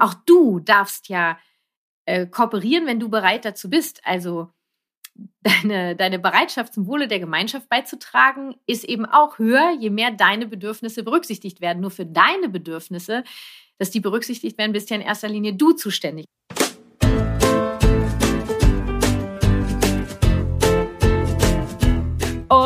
Auch du darfst ja äh, kooperieren, wenn du bereit dazu bist. Also deine, deine Bereitschaft zum Wohle der Gemeinschaft beizutragen, ist eben auch höher, je mehr deine Bedürfnisse berücksichtigt werden. Nur für deine Bedürfnisse, dass die berücksichtigt werden, bist ja in erster Linie du zuständig.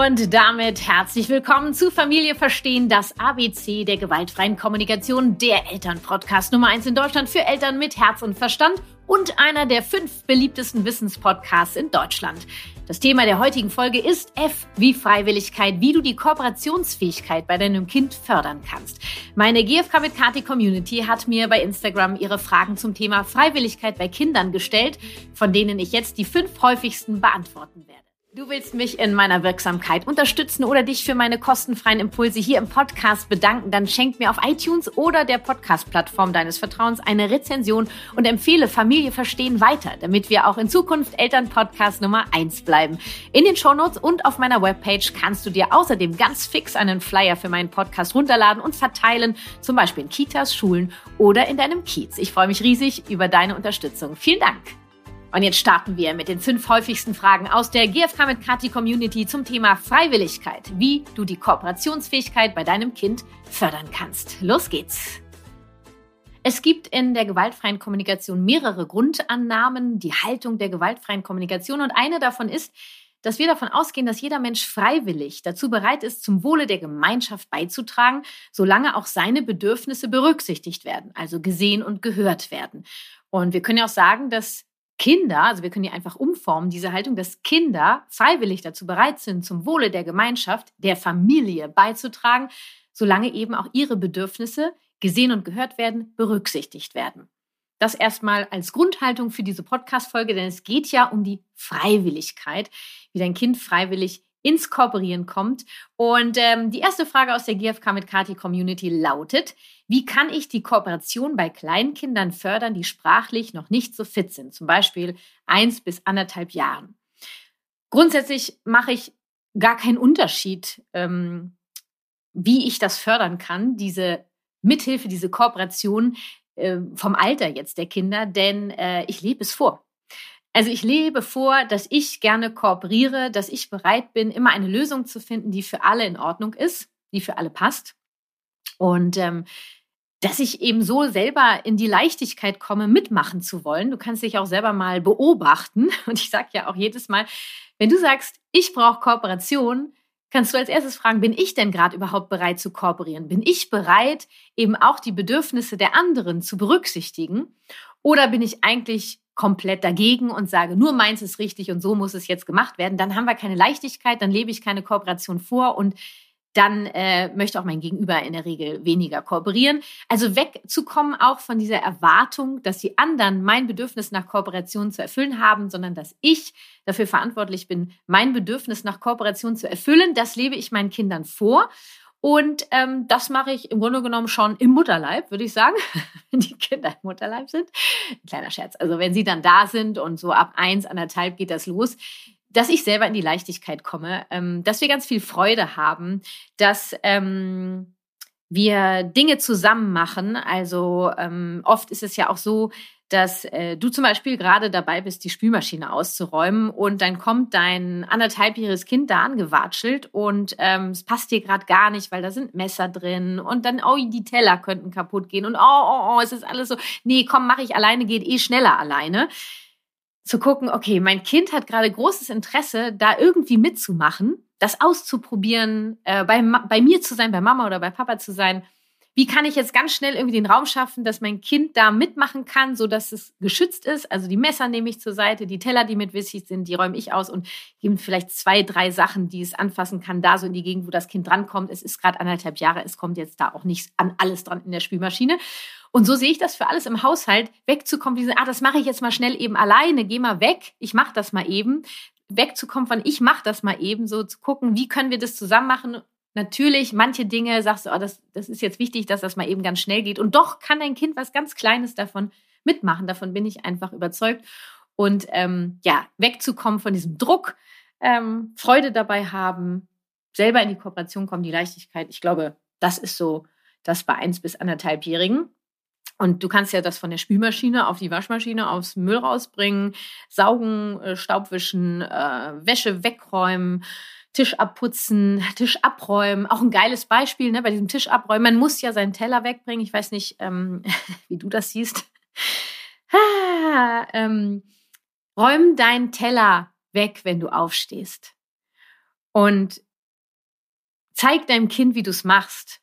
Und damit herzlich willkommen zu Familie Verstehen, das ABC der gewaltfreien Kommunikation, der Elternpodcast Nummer eins in Deutschland für Eltern mit Herz und Verstand und einer der fünf beliebtesten Wissenspodcasts in Deutschland. Das Thema der heutigen Folge ist F wie Freiwilligkeit, wie du die Kooperationsfähigkeit bei deinem Kind fördern kannst. Meine GFK mit Kati Community hat mir bei Instagram ihre Fragen zum Thema Freiwilligkeit bei Kindern gestellt, von denen ich jetzt die fünf häufigsten beantworten werde. Du willst mich in meiner Wirksamkeit unterstützen oder dich für meine kostenfreien Impulse hier im Podcast bedanken, dann schenk mir auf iTunes oder der Podcast-Plattform deines Vertrauens eine Rezension und empfehle Familie verstehen weiter, damit wir auch in Zukunft Elternpodcast Nummer eins bleiben. In den Shownotes und auf meiner Webpage kannst du dir außerdem ganz fix einen Flyer für meinen Podcast runterladen und verteilen, zum Beispiel in Kitas, Schulen oder in deinem Kiez. Ich freue mich riesig über deine Unterstützung. Vielen Dank. Und jetzt starten wir mit den fünf häufigsten Fragen aus der GFK mit Kati Community zum Thema Freiwilligkeit, wie du die Kooperationsfähigkeit bei deinem Kind fördern kannst. Los geht's! Es gibt in der gewaltfreien Kommunikation mehrere Grundannahmen, die Haltung der gewaltfreien Kommunikation und eine davon ist, dass wir davon ausgehen, dass jeder Mensch freiwillig dazu bereit ist, zum Wohle der Gemeinschaft beizutragen, solange auch seine Bedürfnisse berücksichtigt werden, also gesehen und gehört werden. Und wir können ja auch sagen, dass Kinder, also wir können die einfach umformen, diese Haltung, dass Kinder freiwillig dazu bereit sind, zum Wohle der Gemeinschaft, der Familie beizutragen, solange eben auch ihre Bedürfnisse gesehen und gehört werden, berücksichtigt werden. Das erstmal als Grundhaltung für diese Podcast-Folge, denn es geht ja um die Freiwilligkeit, wie dein Kind freiwillig ins Kooperieren kommt. Und ähm, die erste Frage aus der GFK mit Kati Community lautet, wie kann ich die Kooperation bei Kleinkindern fördern, die sprachlich noch nicht so fit sind, zum Beispiel eins bis anderthalb Jahren? Grundsätzlich mache ich gar keinen Unterschied, ähm, wie ich das fördern kann, diese Mithilfe, diese Kooperation äh, vom Alter jetzt der Kinder, denn äh, ich lebe es vor. Also ich lebe vor, dass ich gerne kooperiere, dass ich bereit bin, immer eine Lösung zu finden, die für alle in Ordnung ist, die für alle passt. Und ähm, dass ich eben so selber in die Leichtigkeit komme, mitmachen zu wollen. Du kannst dich auch selber mal beobachten. Und ich sage ja auch jedes Mal, wenn du sagst, ich brauche Kooperation, kannst du als erstes fragen, bin ich denn gerade überhaupt bereit zu kooperieren? Bin ich bereit, eben auch die Bedürfnisse der anderen zu berücksichtigen? Oder bin ich eigentlich komplett dagegen und sage, nur meins ist richtig und so muss es jetzt gemacht werden, dann haben wir keine Leichtigkeit, dann lebe ich keine Kooperation vor und dann äh, möchte auch mein Gegenüber in der Regel weniger kooperieren. Also wegzukommen auch von dieser Erwartung, dass die anderen mein Bedürfnis nach Kooperation zu erfüllen haben, sondern dass ich dafür verantwortlich bin, mein Bedürfnis nach Kooperation zu erfüllen. Das lebe ich meinen Kindern vor. Und ähm, das mache ich im Grunde genommen schon im Mutterleib, würde ich sagen, wenn die Kinder im Mutterleib sind. Ein kleiner Scherz. Also wenn sie dann da sind und so ab eins, anderthalb geht das los, dass ich selber in die Leichtigkeit komme, ähm, dass wir ganz viel Freude haben, dass ähm, wir Dinge zusammen machen. Also ähm, oft ist es ja auch so, dass äh, du zum Beispiel gerade dabei bist, die Spülmaschine auszuräumen und dann kommt dein anderthalbjähriges Kind da angewatschelt und ähm, es passt dir gerade gar nicht, weil da sind Messer drin und dann, oh, die Teller könnten kaputt gehen und oh, oh, oh, es ist alles so, nee, komm, mach ich alleine, geht eh schneller alleine. Zu gucken, okay, mein Kind hat gerade großes Interesse, da irgendwie mitzumachen, das auszuprobieren, äh, bei, bei mir zu sein, bei Mama oder bei Papa zu sein wie kann ich jetzt ganz schnell irgendwie den Raum schaffen, dass mein Kind da mitmachen kann, so dass es geschützt ist. Also die Messer nehme ich zur Seite, die Teller, die mit wichtig sind, die räume ich aus und gebe vielleicht zwei, drei Sachen, die es anfassen kann, da so in die Gegend, wo das Kind drankommt. Es ist gerade anderthalb Jahre, es kommt jetzt da auch nicht an alles dran in der Spülmaschine. Und so sehe ich das für alles im Haushalt, wegzukommen, diese, ah, das mache ich jetzt mal schnell eben alleine, geh mal weg, ich mache das mal eben wegzukommen von ich mache das mal eben, so zu gucken, wie können wir das zusammen machen Natürlich, manche Dinge sagst du, oh, das, das ist jetzt wichtig, dass das mal eben ganz schnell geht. Und doch kann dein Kind was ganz Kleines davon mitmachen. Davon bin ich einfach überzeugt. Und ähm, ja, wegzukommen von diesem Druck, ähm, Freude dabei haben, selber in die Kooperation kommen, die Leichtigkeit. Ich glaube, das ist so das bei eins bis anderthalbjährigen. Und du kannst ja das von der Spülmaschine auf die Waschmaschine aufs Müll rausbringen, saugen, äh, Staubwischen, äh, Wäsche wegräumen, Tisch abputzen, Tisch abräumen. Auch ein geiles Beispiel ne, bei diesem Tisch abräumen. Man muss ja seinen Teller wegbringen. Ich weiß nicht, ähm, wie du das siehst. ah, ähm, räum deinen Teller weg, wenn du aufstehst. Und zeig deinem Kind, wie du es machst.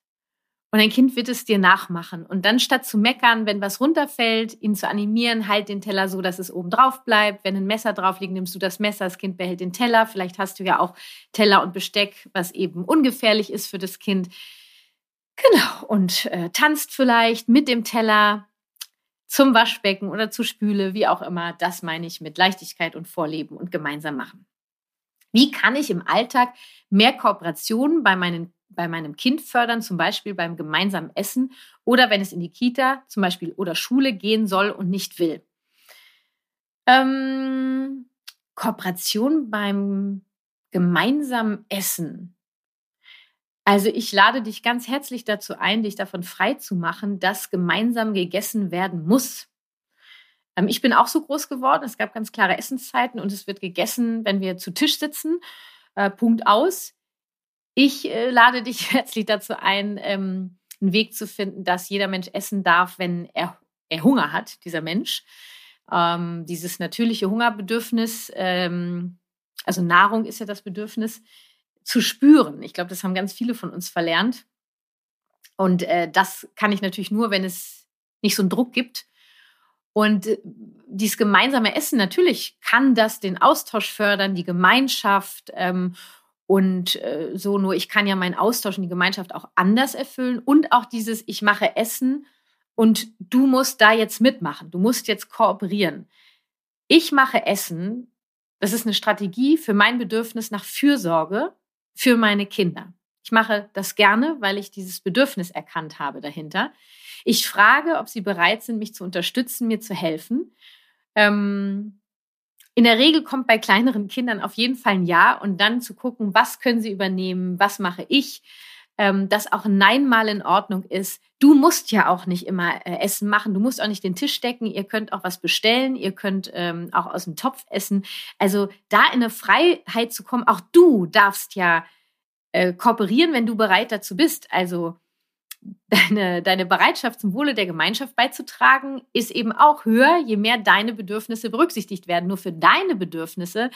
Und dein Kind wird es dir nachmachen. Und dann statt zu meckern, wenn was runterfällt, ihn zu animieren, halt den Teller so, dass es oben drauf bleibt. Wenn ein Messer drauf liegt, nimmst du das Messer, das Kind behält den Teller. Vielleicht hast du ja auch Teller und Besteck, was eben ungefährlich ist für das Kind. Genau. Und äh, tanzt vielleicht mit dem Teller zum Waschbecken oder zur Spüle, wie auch immer. Das meine ich mit Leichtigkeit und Vorleben und gemeinsam machen. Wie kann ich im Alltag mehr Kooperation bei meinen bei meinem Kind fördern, zum Beispiel beim gemeinsamen Essen oder wenn es in die Kita zum Beispiel oder Schule gehen soll und nicht will. Ähm, Kooperation beim gemeinsamen Essen. Also ich lade dich ganz herzlich dazu ein, dich davon frei zu machen, dass gemeinsam gegessen werden muss. Ähm, ich bin auch so groß geworden. Es gab ganz klare Essenszeiten und es wird gegessen, wenn wir zu Tisch sitzen. Äh, Punkt aus. Ich äh, lade dich herzlich dazu ein, ähm, einen Weg zu finden, dass jeder Mensch essen darf, wenn er, er Hunger hat, dieser Mensch. Ähm, dieses natürliche Hungerbedürfnis, ähm, also Nahrung ist ja das Bedürfnis, zu spüren. Ich glaube, das haben ganz viele von uns verlernt. Und äh, das kann ich natürlich nur, wenn es nicht so einen Druck gibt. Und äh, dieses gemeinsame Essen, natürlich kann das den Austausch fördern, die Gemeinschaft. Ähm, und äh, so nur, ich kann ja meinen Austausch in die Gemeinschaft auch anders erfüllen und auch dieses, ich mache Essen und du musst da jetzt mitmachen, du musst jetzt kooperieren. Ich mache Essen, das ist eine Strategie für mein Bedürfnis nach Fürsorge für meine Kinder. Ich mache das gerne, weil ich dieses Bedürfnis erkannt habe dahinter. Ich frage, ob sie bereit sind, mich zu unterstützen, mir zu helfen. Ähm, in der Regel kommt bei kleineren Kindern auf jeden Fall ein Ja und dann zu gucken, was können sie übernehmen, was mache ich, ähm, dass auch ein Nein mal in Ordnung ist. Du musst ja auch nicht immer äh, Essen machen, du musst auch nicht den Tisch decken, ihr könnt auch was bestellen, ihr könnt ähm, auch aus dem Topf essen. Also da in eine Freiheit zu kommen, auch du darfst ja äh, kooperieren, wenn du bereit dazu bist. Also deine, deine Bereitschaft zum Wohle der Gemeinschaft beizutragen, ist eben auch höher, je mehr deine Bedürfnisse berücksichtigt werden. Nur für deine Bedürfnisse,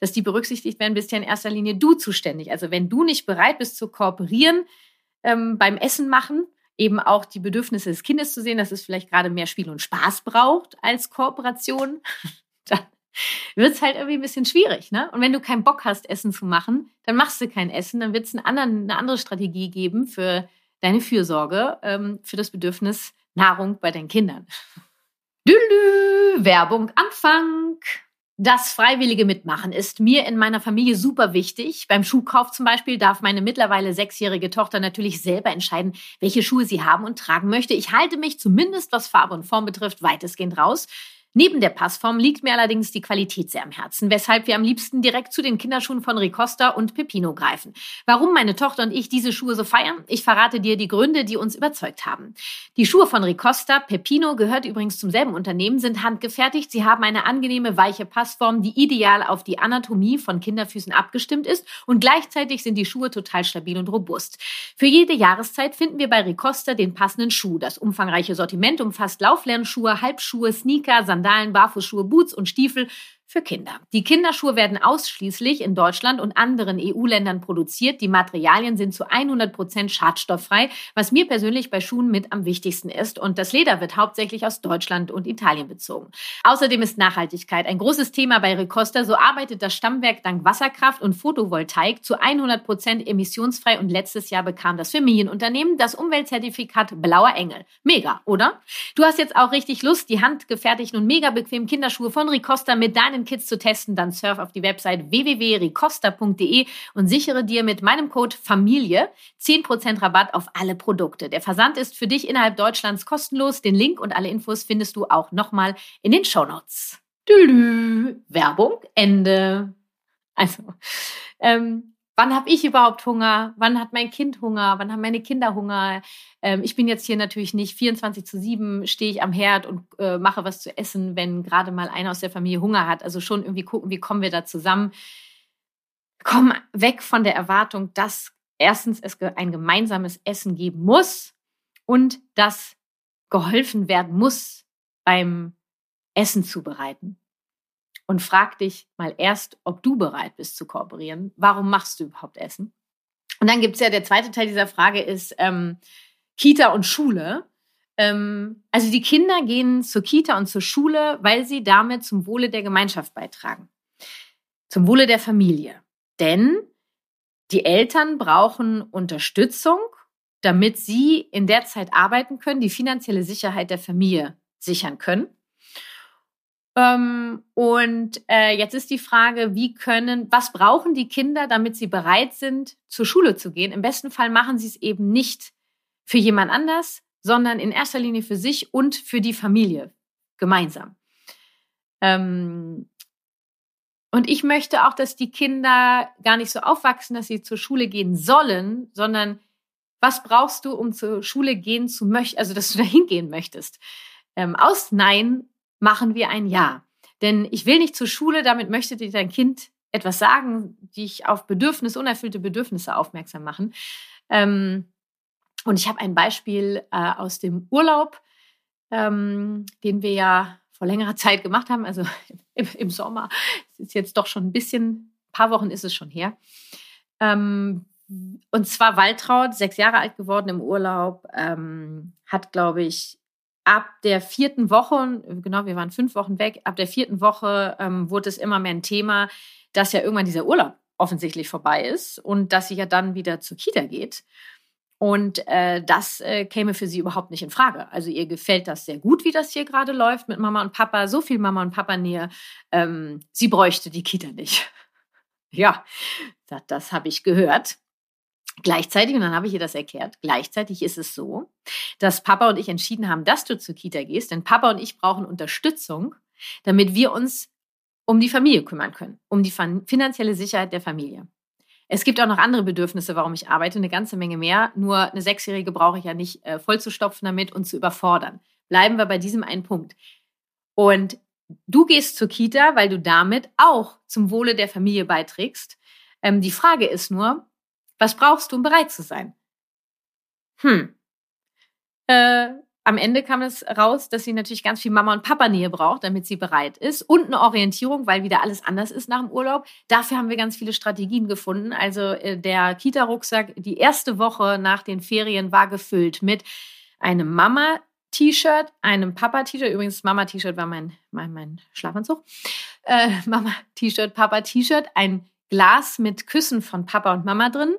dass die berücksichtigt werden, bist ja in erster Linie du zuständig. Also wenn du nicht bereit bist zu kooperieren ähm, beim Essen machen, eben auch die Bedürfnisse des Kindes zu sehen, dass es vielleicht gerade mehr Spiel und Spaß braucht als Kooperation, dann wird es halt irgendwie ein bisschen schwierig. Ne? Und wenn du keinen Bock hast, Essen zu machen, dann machst du kein Essen, dann wird es eine andere Strategie geben für deine Fürsorge ähm, für das Bedürfnis Nahrung bei deinen Kindern. Dülü, Werbung Anfang. Das freiwillige Mitmachen ist mir in meiner Familie super wichtig. Beim Schuhkauf zum Beispiel darf meine mittlerweile sechsjährige Tochter natürlich selber entscheiden, welche Schuhe sie haben und tragen möchte. Ich halte mich zumindest, was Farbe und Form betrifft, weitestgehend raus. Neben der Passform liegt mir allerdings die Qualität sehr am Herzen, weshalb wir am liebsten direkt zu den Kinderschuhen von Ricosta und Pepino greifen. Warum meine Tochter und ich diese Schuhe so feiern? Ich verrate dir die Gründe, die uns überzeugt haben. Die Schuhe von Ricosta, Pepino gehört übrigens zum selben Unternehmen, sind handgefertigt. Sie haben eine angenehme, weiche Passform, die ideal auf die Anatomie von Kinderfüßen abgestimmt ist und gleichzeitig sind die Schuhe total stabil und robust. Für jede Jahreszeit finden wir bei Ricosta den passenden Schuh. Das umfangreiche Sortiment umfasst Lauflernschuhe, Halbschuhe, Sneaker, Sandalen, Sandalen, Barfußschuhe, Boots und Stiefel für Kinder. Die Kinderschuhe werden ausschließlich in Deutschland und anderen EU-Ländern produziert. Die Materialien sind zu 100 Prozent schadstofffrei, was mir persönlich bei Schuhen mit am wichtigsten ist. Und das Leder wird hauptsächlich aus Deutschland und Italien bezogen. Außerdem ist Nachhaltigkeit ein großes Thema bei Ricosta. So arbeitet das Stammwerk dank Wasserkraft und Photovoltaik zu 100 Prozent emissionsfrei. Und letztes Jahr bekam das Familienunternehmen das Umweltzertifikat Blauer Engel. Mega, oder? Du hast jetzt auch richtig Lust, die handgefertigten und mega bequemen Kinderschuhe von Ricosta mit deinen Kids zu testen, dann surf auf die Website www.ricosta.de und sichere dir mit meinem Code Familie 10% Rabatt auf alle Produkte. Der Versand ist für dich innerhalb Deutschlands kostenlos. Den Link und alle Infos findest du auch nochmal in den Shownotes. Tülü. Werbung, Ende. Also, ähm, wann habe ich überhaupt Hunger? Wann hat mein Kind Hunger? Wann haben meine Kinder Hunger? Ähm, ich bin jetzt hier natürlich nicht 24 zu 7, stehe ich am Herd und äh, mache was zu essen, wenn gerade mal einer aus der Familie Hunger hat. Also schon irgendwie gucken, wie kommen wir da zusammen. Komm weg von der Erwartung, dass erstens es ein gemeinsames Essen geben muss und dass geholfen werden muss beim Essen zubereiten und frag dich mal erst, ob du bereit bist zu kooperieren. Warum machst du überhaupt Essen? Und dann gibt's ja der zweite Teil dieser Frage ist ähm, Kita und Schule. Ähm, also die Kinder gehen zur Kita und zur Schule, weil sie damit zum Wohle der Gemeinschaft beitragen, zum Wohle der Familie. Denn die Eltern brauchen Unterstützung, damit sie in der Zeit arbeiten können, die finanzielle Sicherheit der Familie sichern können. Ähm, und äh, jetzt ist die Frage, wie können, was brauchen die Kinder, damit sie bereit sind, zur Schule zu gehen? Im besten Fall machen sie es eben nicht für jemand anders, sondern in erster Linie für sich und für die Familie gemeinsam. Ähm, und ich möchte auch, dass die Kinder gar nicht so aufwachsen, dass sie zur Schule gehen sollen, sondern was brauchst du, um zur Schule gehen zu möchten, also dass du dahin gehen möchtest? Ähm, aus Nein machen wir ein Ja. Denn ich will nicht zur Schule, damit möchte dir dein Kind etwas sagen, dich auf Bedürfnisse, unerfüllte Bedürfnisse aufmerksam machen. Ähm, und ich habe ein Beispiel äh, aus dem Urlaub, ähm, den wir ja vor längerer Zeit gemacht haben, also im, im Sommer. Es ist jetzt doch schon ein bisschen, ein paar Wochen ist es schon her. Ähm, und zwar Waltraud, sechs Jahre alt geworden im Urlaub, ähm, hat, glaube ich, ab der vierten Woche, genau, wir waren fünf Wochen weg, ab der vierten Woche ähm, wurde es immer mehr ein Thema, dass ja irgendwann dieser Urlaub offensichtlich vorbei ist und dass sie ja dann wieder zur Kita geht. Und äh, das äh, käme für sie überhaupt nicht in Frage. Also ihr gefällt das sehr gut, wie das hier gerade läuft mit Mama und Papa. So viel Mama und Papa Nähe. Ähm, sie bräuchte die Kita nicht. ja, das, das habe ich gehört. Gleichzeitig, und dann habe ich ihr das erklärt, gleichzeitig ist es so, dass Papa und ich entschieden haben, dass du zur Kita gehst, denn Papa und ich brauchen Unterstützung, damit wir uns um die Familie kümmern können, um die finanzielle Sicherheit der Familie. Es gibt auch noch andere Bedürfnisse, warum ich arbeite, eine ganze Menge mehr. Nur eine Sechsjährige brauche ich ja nicht äh, vollzustopfen damit und zu überfordern. Bleiben wir bei diesem einen Punkt. Und du gehst zur Kita, weil du damit auch zum Wohle der Familie beiträgst. Ähm, die Frage ist nur, was brauchst du, um bereit zu sein? Hm. Äh, am Ende kam es raus, dass sie natürlich ganz viel Mama- und Papa-Nähe braucht, damit sie bereit ist. Und eine Orientierung, weil wieder alles anders ist nach dem Urlaub. Dafür haben wir ganz viele Strategien gefunden. Also äh, der Kita-Rucksack, die erste Woche nach den Ferien war gefüllt mit einem Mama-T-Shirt, einem Papa-T-Shirt. Übrigens, Mama-T-Shirt war mein, mein, mein Schlafanzug. Äh, Mama-T-Shirt, Papa-T-Shirt, ein Glas mit Küssen von Papa und Mama drin.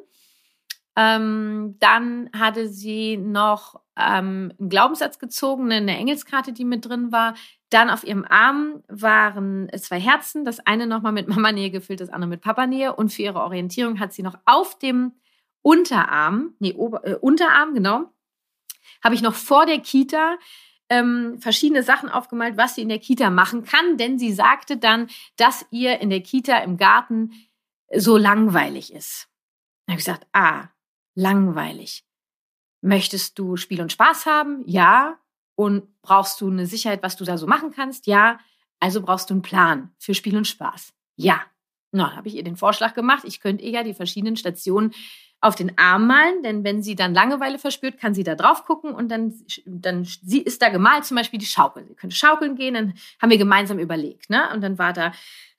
Ähm, dann hatte sie noch ähm, einen Glaubenssatz gezogen, eine Engelskarte, die mit drin war. Dann auf ihrem Arm waren zwei Herzen, das eine nochmal mit Mama-Nähe gefüllt, das andere mit Papa-Nähe. Und für ihre Orientierung hat sie noch auf dem Unterarm, nee, Ober, äh, Unterarm, genau, habe ich noch vor der Kita ähm, verschiedene Sachen aufgemalt, was sie in der Kita machen kann, denn sie sagte dann, dass ihr in der Kita im Garten so langweilig ist. Da habe ich gesagt, ah, langweilig. Möchtest du Spiel und Spaß haben? Ja. Und brauchst du eine Sicherheit, was du da so machen kannst? Ja. Also brauchst du einen Plan für Spiel und Spaß? Ja. Na, habe ich ihr den Vorschlag gemacht. Ich könnte ihr ja die verschiedenen Stationen auf den Arm malen, denn wenn sie dann Langeweile verspürt, kann sie da drauf gucken und dann, dann sie ist da gemalt, zum Beispiel die Schaukel. Sie könnte schaukeln gehen, dann haben wir gemeinsam überlegt. Ne? Und dann war da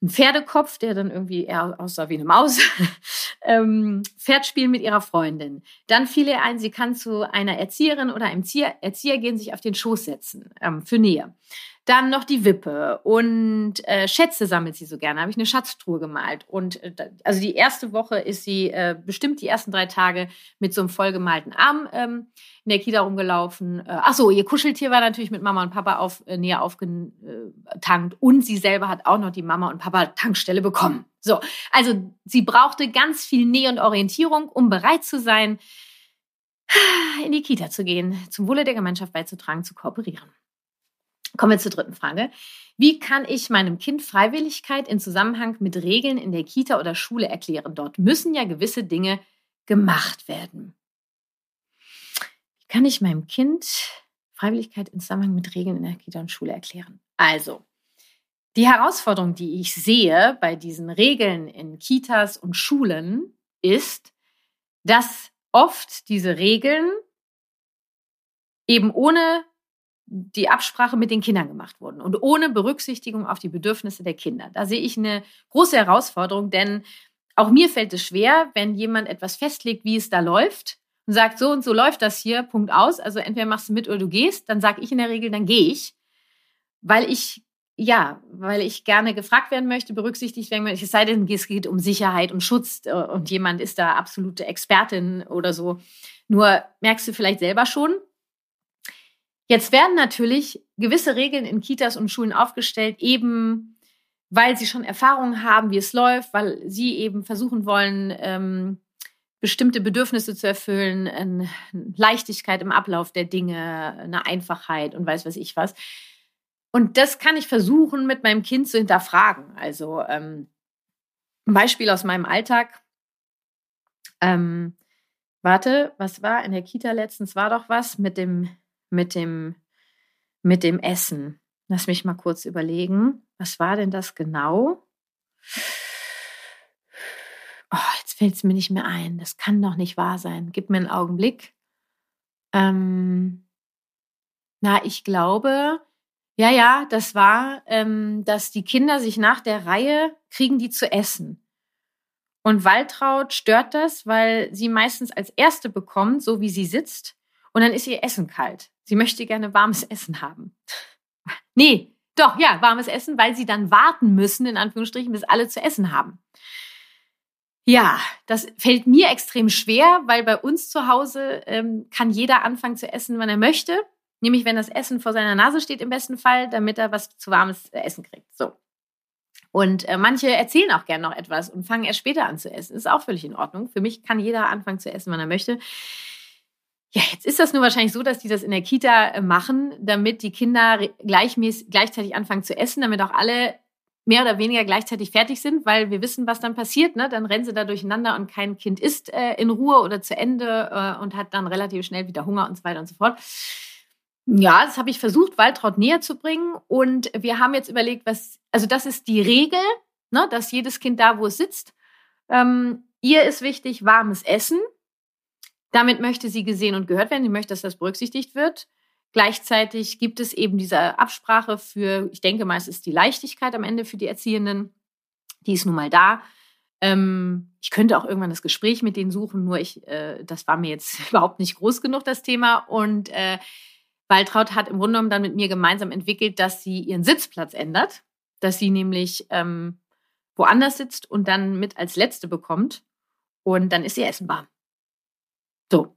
ein Pferdekopf, der dann irgendwie eher aussah wie eine Maus. ähm, Pferdspielen mit ihrer Freundin. Dann fiel ihr ein, sie kann zu einer Erzieherin oder einem Erzieher gehen, sich auf den Schoß setzen ähm, für Nähe. Dann noch die Wippe und äh, Schätze sammelt sie so gerne. Habe ich eine Schatztruhe gemalt. Und äh, also die erste Woche ist sie äh, bestimmt die ersten drei Tage mit so einem vollgemalten Arm ähm, in der Kita rumgelaufen. Äh, ach ihr Kuscheltier war natürlich mit Mama und Papa auf, äh, näher aufgetankt. Und sie selber hat auch noch die Mama und Papa Tankstelle bekommen. So, also sie brauchte ganz viel Nähe und Orientierung, um bereit zu sein, in die Kita zu gehen, zum Wohle der Gemeinschaft beizutragen, zu kooperieren. Kommen wir zur dritten Frage. Wie kann ich meinem Kind Freiwilligkeit in Zusammenhang mit Regeln in der Kita oder Schule erklären? Dort müssen ja gewisse Dinge gemacht werden. Wie kann ich meinem Kind Freiwilligkeit in Zusammenhang mit Regeln in der Kita und Schule erklären? Also, die Herausforderung, die ich sehe bei diesen Regeln in Kitas und Schulen, ist, dass oft diese Regeln eben ohne die Absprache mit den Kindern gemacht wurden und ohne Berücksichtigung auf die Bedürfnisse der Kinder. Da sehe ich eine große Herausforderung, denn auch mir fällt es schwer, wenn jemand etwas festlegt, wie es da läuft und sagt, so und so läuft das hier, Punkt aus. Also entweder machst du mit oder du gehst, dann sage ich in der Regel, dann gehe ich, weil ich ja, weil ich gerne gefragt werden möchte, berücksichtigt werden möchte, es sei denn, es geht um Sicherheit und Schutz äh, und jemand ist da absolute Expertin oder so. Nur merkst du vielleicht selber schon, Jetzt werden natürlich gewisse Regeln in Kitas und Schulen aufgestellt, eben weil sie schon Erfahrungen haben, wie es läuft, weil sie eben versuchen wollen, ähm, bestimmte Bedürfnisse zu erfüllen, eine Leichtigkeit im Ablauf der Dinge, eine Einfachheit und weiß was ich was. Und das kann ich versuchen, mit meinem Kind zu hinterfragen. Also ähm, ein Beispiel aus meinem Alltag. Ähm, warte, was war in der Kita letztens? War doch was mit dem mit dem, mit dem Essen. Lass mich mal kurz überlegen. Was war denn das genau? Oh, jetzt fällt es mir nicht mehr ein. Das kann doch nicht wahr sein. Gib mir einen Augenblick. Ähm, na, ich glaube, ja, ja, das war, ähm, dass die Kinder sich nach der Reihe kriegen, die zu essen. Und Waltraud stört das, weil sie meistens als Erste bekommt, so wie sie sitzt. Und dann ist ihr Essen kalt. Sie möchte gerne warmes Essen haben. nee, doch, ja, warmes Essen, weil sie dann warten müssen, in Anführungsstrichen, bis alle zu essen haben. Ja, das fällt mir extrem schwer, weil bei uns zu Hause ähm, kann jeder anfangen zu essen, wann er möchte. Nämlich, wenn das Essen vor seiner Nase steht, im besten Fall, damit er was zu warmes äh, Essen kriegt. So. Und äh, manche erzählen auch gern noch etwas und fangen erst später an zu essen. Ist auch völlig in Ordnung. Für mich kann jeder anfangen zu essen, wann er möchte. Ja, jetzt ist das nur wahrscheinlich so, dass die das in der Kita äh, machen, damit die Kinder gleichmäßig, gleichzeitig anfangen zu essen, damit auch alle mehr oder weniger gleichzeitig fertig sind, weil wir wissen, was dann passiert. Ne? Dann rennen sie da durcheinander und kein Kind isst äh, in Ruhe oder zu Ende äh, und hat dann relativ schnell wieder Hunger und so weiter und so fort. Ja, das habe ich versucht, Waltraud näher zu bringen. Und wir haben jetzt überlegt, was, also das ist die Regel, ne, dass jedes Kind da, wo es sitzt, ähm, ihr ist wichtig warmes Essen. Damit möchte sie gesehen und gehört werden. Sie möchte, dass das berücksichtigt wird. Gleichzeitig gibt es eben diese Absprache für, ich denke mal, es ist die Leichtigkeit am Ende für die Erziehenden. Die ist nun mal da. Ähm, ich könnte auch irgendwann das Gespräch mit denen suchen, nur ich, äh, das war mir jetzt überhaupt nicht groß genug, das Thema. Und äh, Waltraud hat im Grunde genommen dann mit mir gemeinsam entwickelt, dass sie ihren Sitzplatz ändert, dass sie nämlich ähm, woanders sitzt und dann mit als Letzte bekommt. Und dann ist ihr Essen warm. So,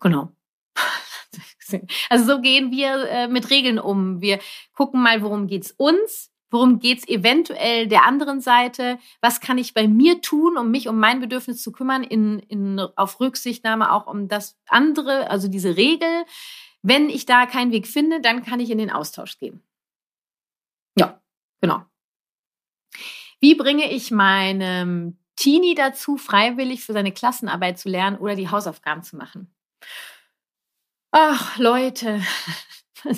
genau. Also so gehen wir äh, mit Regeln um. Wir gucken mal, worum geht's uns, worum geht's eventuell der anderen Seite, was kann ich bei mir tun, um mich um mein Bedürfnis zu kümmern, in, in, auf Rücksichtnahme auch um das andere, also diese Regel. Wenn ich da keinen Weg finde, dann kann ich in den Austausch gehen. Ja, genau. Wie bringe ich meinem Teenie dazu, freiwillig für seine Klassenarbeit zu lernen oder die Hausaufgaben zu machen. Ach, Leute,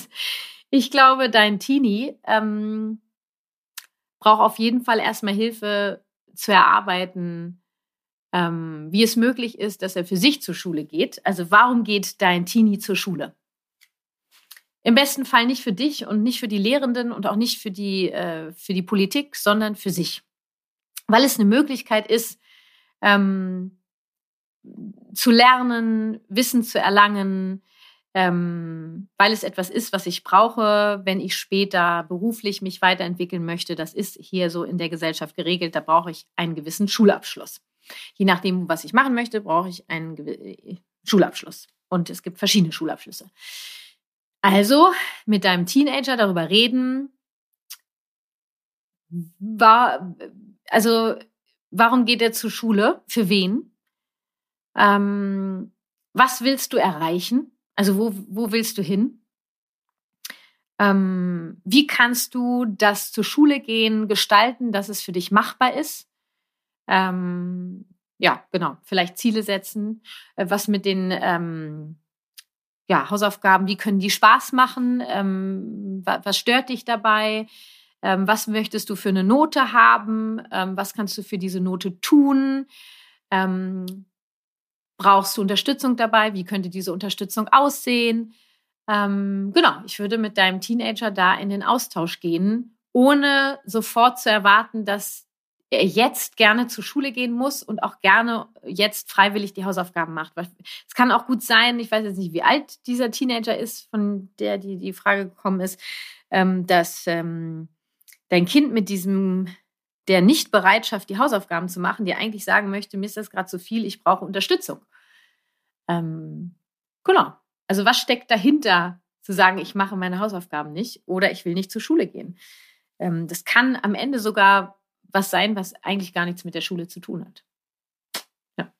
ich glaube, dein Teenie ähm, braucht auf jeden Fall erstmal Hilfe zu erarbeiten, ähm, wie es möglich ist, dass er für sich zur Schule geht. Also warum geht dein Teenie zur Schule? Im besten Fall nicht für dich und nicht für die Lehrenden und auch nicht für die, äh, für die Politik, sondern für sich weil es eine Möglichkeit ist, ähm, zu lernen, Wissen zu erlangen, ähm, weil es etwas ist, was ich brauche, wenn ich später beruflich mich weiterentwickeln möchte. Das ist hier so in der Gesellschaft geregelt. Da brauche ich einen gewissen Schulabschluss. Je nachdem, was ich machen möchte, brauche ich einen Schulabschluss. Und es gibt verschiedene Schulabschlüsse. Also mit deinem Teenager darüber reden, war, also warum geht er zur Schule? Für wen? Ähm, was willst du erreichen? Also wo, wo willst du hin? Ähm, wie kannst du das zur Schule gehen gestalten, dass es für dich machbar ist? Ähm, ja, genau. Vielleicht Ziele setzen. Äh, was mit den ähm, ja, Hausaufgaben, wie können die Spaß machen? Ähm, was, was stört dich dabei? Ähm, was möchtest du für eine Note haben? Ähm, was kannst du für diese Note tun? Ähm, brauchst du Unterstützung dabei? Wie könnte diese Unterstützung aussehen? Ähm, genau, ich würde mit deinem Teenager da in den Austausch gehen, ohne sofort zu erwarten, dass er jetzt gerne zur Schule gehen muss und auch gerne jetzt freiwillig die Hausaufgaben macht. Es kann auch gut sein, ich weiß jetzt nicht, wie alt dieser Teenager ist, von der die, die Frage gekommen ist, ähm, dass ähm, dein Kind mit diesem der Nichtbereitschaft, die Hausaufgaben zu machen, dir eigentlich sagen möchte, mir ist das gerade zu viel, ich brauche Unterstützung. Ähm, genau. Also was steckt dahinter, zu sagen, ich mache meine Hausaufgaben nicht oder ich will nicht zur Schule gehen? Ähm, das kann am Ende sogar was sein, was eigentlich gar nichts mit der Schule zu tun hat. Ja.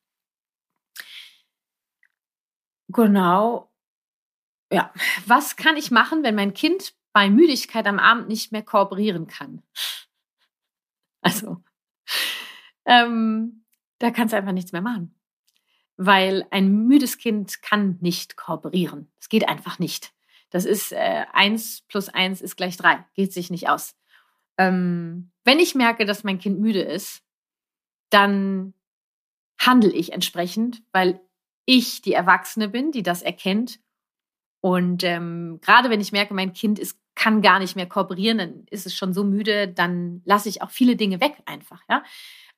Genau. Ja. Was kann ich machen, wenn mein Kind bei Müdigkeit am Abend nicht mehr kooperieren kann? Also, ähm, da kannst du einfach nichts mehr machen weil ein müdes Kind kann nicht kooperieren. Es geht einfach nicht. Das ist äh, eins plus eins ist gleich drei. Geht sich nicht aus. Ähm, wenn ich merke, dass mein Kind müde ist, dann handle ich entsprechend, weil ich die Erwachsene bin, die das erkennt. Und ähm, gerade wenn ich merke, mein Kind ist, kann gar nicht mehr kooperieren, dann ist es schon so müde, dann lasse ich auch viele Dinge weg einfach. Ja?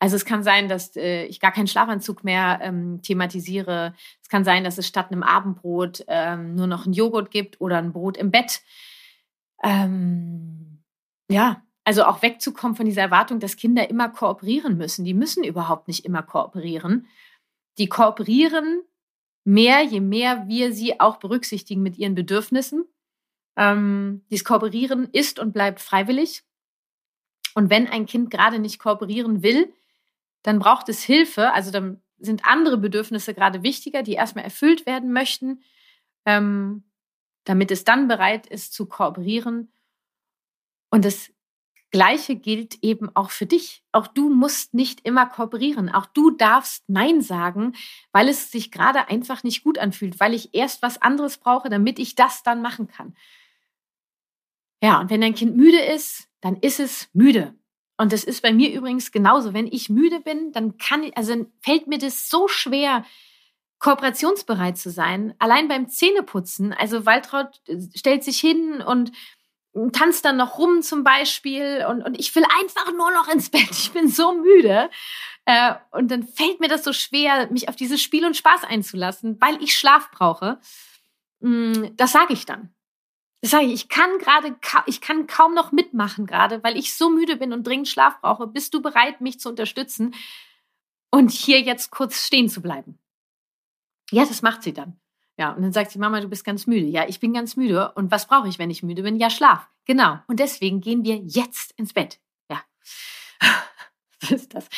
Also es kann sein, dass äh, ich gar keinen Schlafanzug mehr ähm, thematisiere. Es kann sein, dass es statt einem Abendbrot ähm, nur noch ein Joghurt gibt oder ein Brot im Bett. Ähm, ja, also auch wegzukommen von dieser Erwartung, dass Kinder immer kooperieren müssen. Die müssen überhaupt nicht immer kooperieren. Die kooperieren mehr, je mehr wir sie auch berücksichtigen mit ihren Bedürfnissen. Ähm, dieses Kooperieren ist und bleibt freiwillig. Und wenn ein Kind gerade nicht kooperieren will, dann braucht es Hilfe. Also dann sind andere Bedürfnisse gerade wichtiger, die erstmal erfüllt werden möchten, ähm, damit es dann bereit ist zu kooperieren. Und das Gleiche gilt eben auch für dich. Auch du musst nicht immer kooperieren. Auch du darfst Nein sagen, weil es sich gerade einfach nicht gut anfühlt, weil ich erst was anderes brauche, damit ich das dann machen kann. Ja, und wenn dein Kind müde ist, dann ist es müde. Und das ist bei mir übrigens genauso. Wenn ich müde bin, dann kann, also fällt mir das so schwer, kooperationsbereit zu sein. Allein beim Zähneputzen. Also Waltraud äh, stellt sich hin und tanzt dann noch rum zum Beispiel und, und ich will einfach nur noch ins Bett. Ich bin so müde. Äh, und dann fällt mir das so schwer, mich auf dieses Spiel und Spaß einzulassen, weil ich Schlaf brauche. Mm, das sage ich dann. Das sage ich, ich kann gerade, ich kann kaum noch mitmachen gerade, weil ich so müde bin und dringend Schlaf brauche. Bist du bereit, mich zu unterstützen und hier jetzt kurz stehen zu bleiben? Ja, das macht sie dann. Ja, und dann sagt sie, Mama, du bist ganz müde. Ja, ich bin ganz müde. Und was brauche ich, wenn ich müde bin? Ja, Schlaf. Genau. Und deswegen gehen wir jetzt ins Bett. Ja. Was ist das?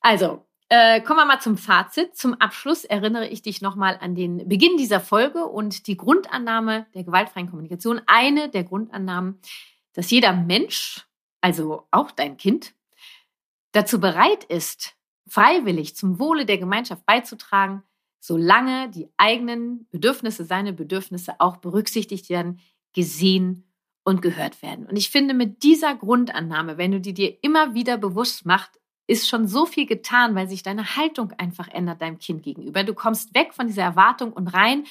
Also, äh, kommen wir mal zum Fazit. Zum Abschluss erinnere ich dich nochmal an den Beginn dieser Folge und die Grundannahme der gewaltfreien Kommunikation. Eine der Grundannahmen, dass jeder Mensch, also auch dein Kind, dazu bereit ist, freiwillig zum Wohle der Gemeinschaft beizutragen, solange die eigenen Bedürfnisse, seine Bedürfnisse auch berücksichtigt werden, gesehen und gehört werden. Und ich finde, mit dieser Grundannahme, wenn du die dir immer wieder bewusst machst, ist schon so viel getan, weil sich deine Haltung einfach ändert deinem Kind gegenüber. Du kommst weg von dieser Erwartung und rein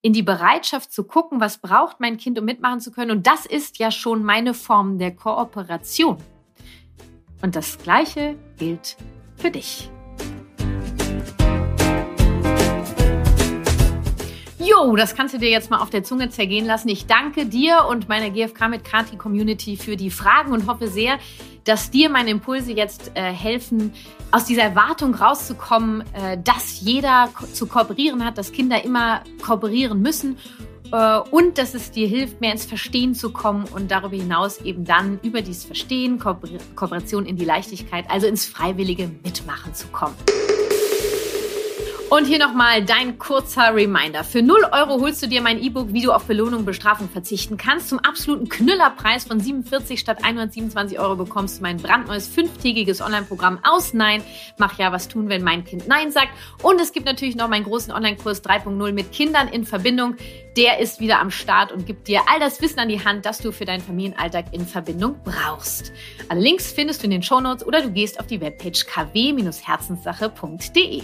in die Bereitschaft zu gucken, was braucht mein Kind, um mitmachen zu können. Und das ist ja schon meine Form der Kooperation. Und das Gleiche gilt für dich. Jo, das kannst du dir jetzt mal auf der Zunge zergehen lassen. Ich danke dir und meiner GFK mit Kati Community für die Fragen und hoffe sehr, dass dir meine Impulse jetzt äh, helfen, aus dieser Erwartung rauszukommen, äh, dass jeder ko zu kooperieren hat, dass Kinder immer kooperieren müssen äh, und dass es dir hilft, mehr ins Verstehen zu kommen und darüber hinaus eben dann über dieses Verstehen, Ko Kooperation in die Leichtigkeit, also ins freiwillige Mitmachen zu kommen. Und hier nochmal dein kurzer Reminder. Für 0 Euro holst du dir mein E-Book, wie du auf Belohnung und Bestrafung verzichten kannst. Zum absoluten Knüllerpreis von 47 statt 127 Euro bekommst du mein brandneues fünftägiges Online-Programm aus Nein. Mach ja was tun, wenn mein Kind Nein sagt. Und es gibt natürlich noch meinen großen Online-Kurs 3.0 mit Kindern in Verbindung. Der ist wieder am Start und gibt dir all das Wissen an die Hand, das du für deinen Familienalltag in Verbindung brauchst. Alle Links findest du in den Shownotes oder du gehst auf die Webpage kw-herzenssache.de.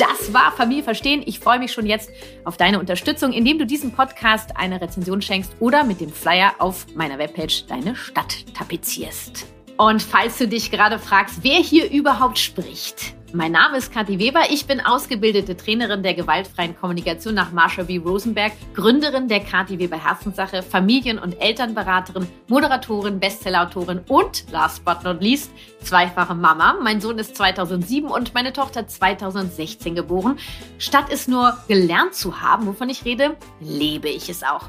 Das war Familie verstehen. Ich freue mich schon jetzt auf deine Unterstützung, indem du diesem Podcast eine Rezension schenkst oder mit dem Flyer auf meiner Webpage deine Stadt tapezierst. Und falls du dich gerade fragst, wer hier überhaupt spricht, mein Name ist Kathi Weber. Ich bin ausgebildete Trainerin der gewaltfreien Kommunikation nach Marsha B. Rosenberg, Gründerin der Kathi Weber Herzenssache, Familien- und Elternberaterin, Moderatorin, Bestsellerautorin und last but not least zweifache Mama. Mein Sohn ist 2007 und meine Tochter 2016 geboren. Statt es nur gelernt zu haben, wovon ich rede, lebe ich es auch.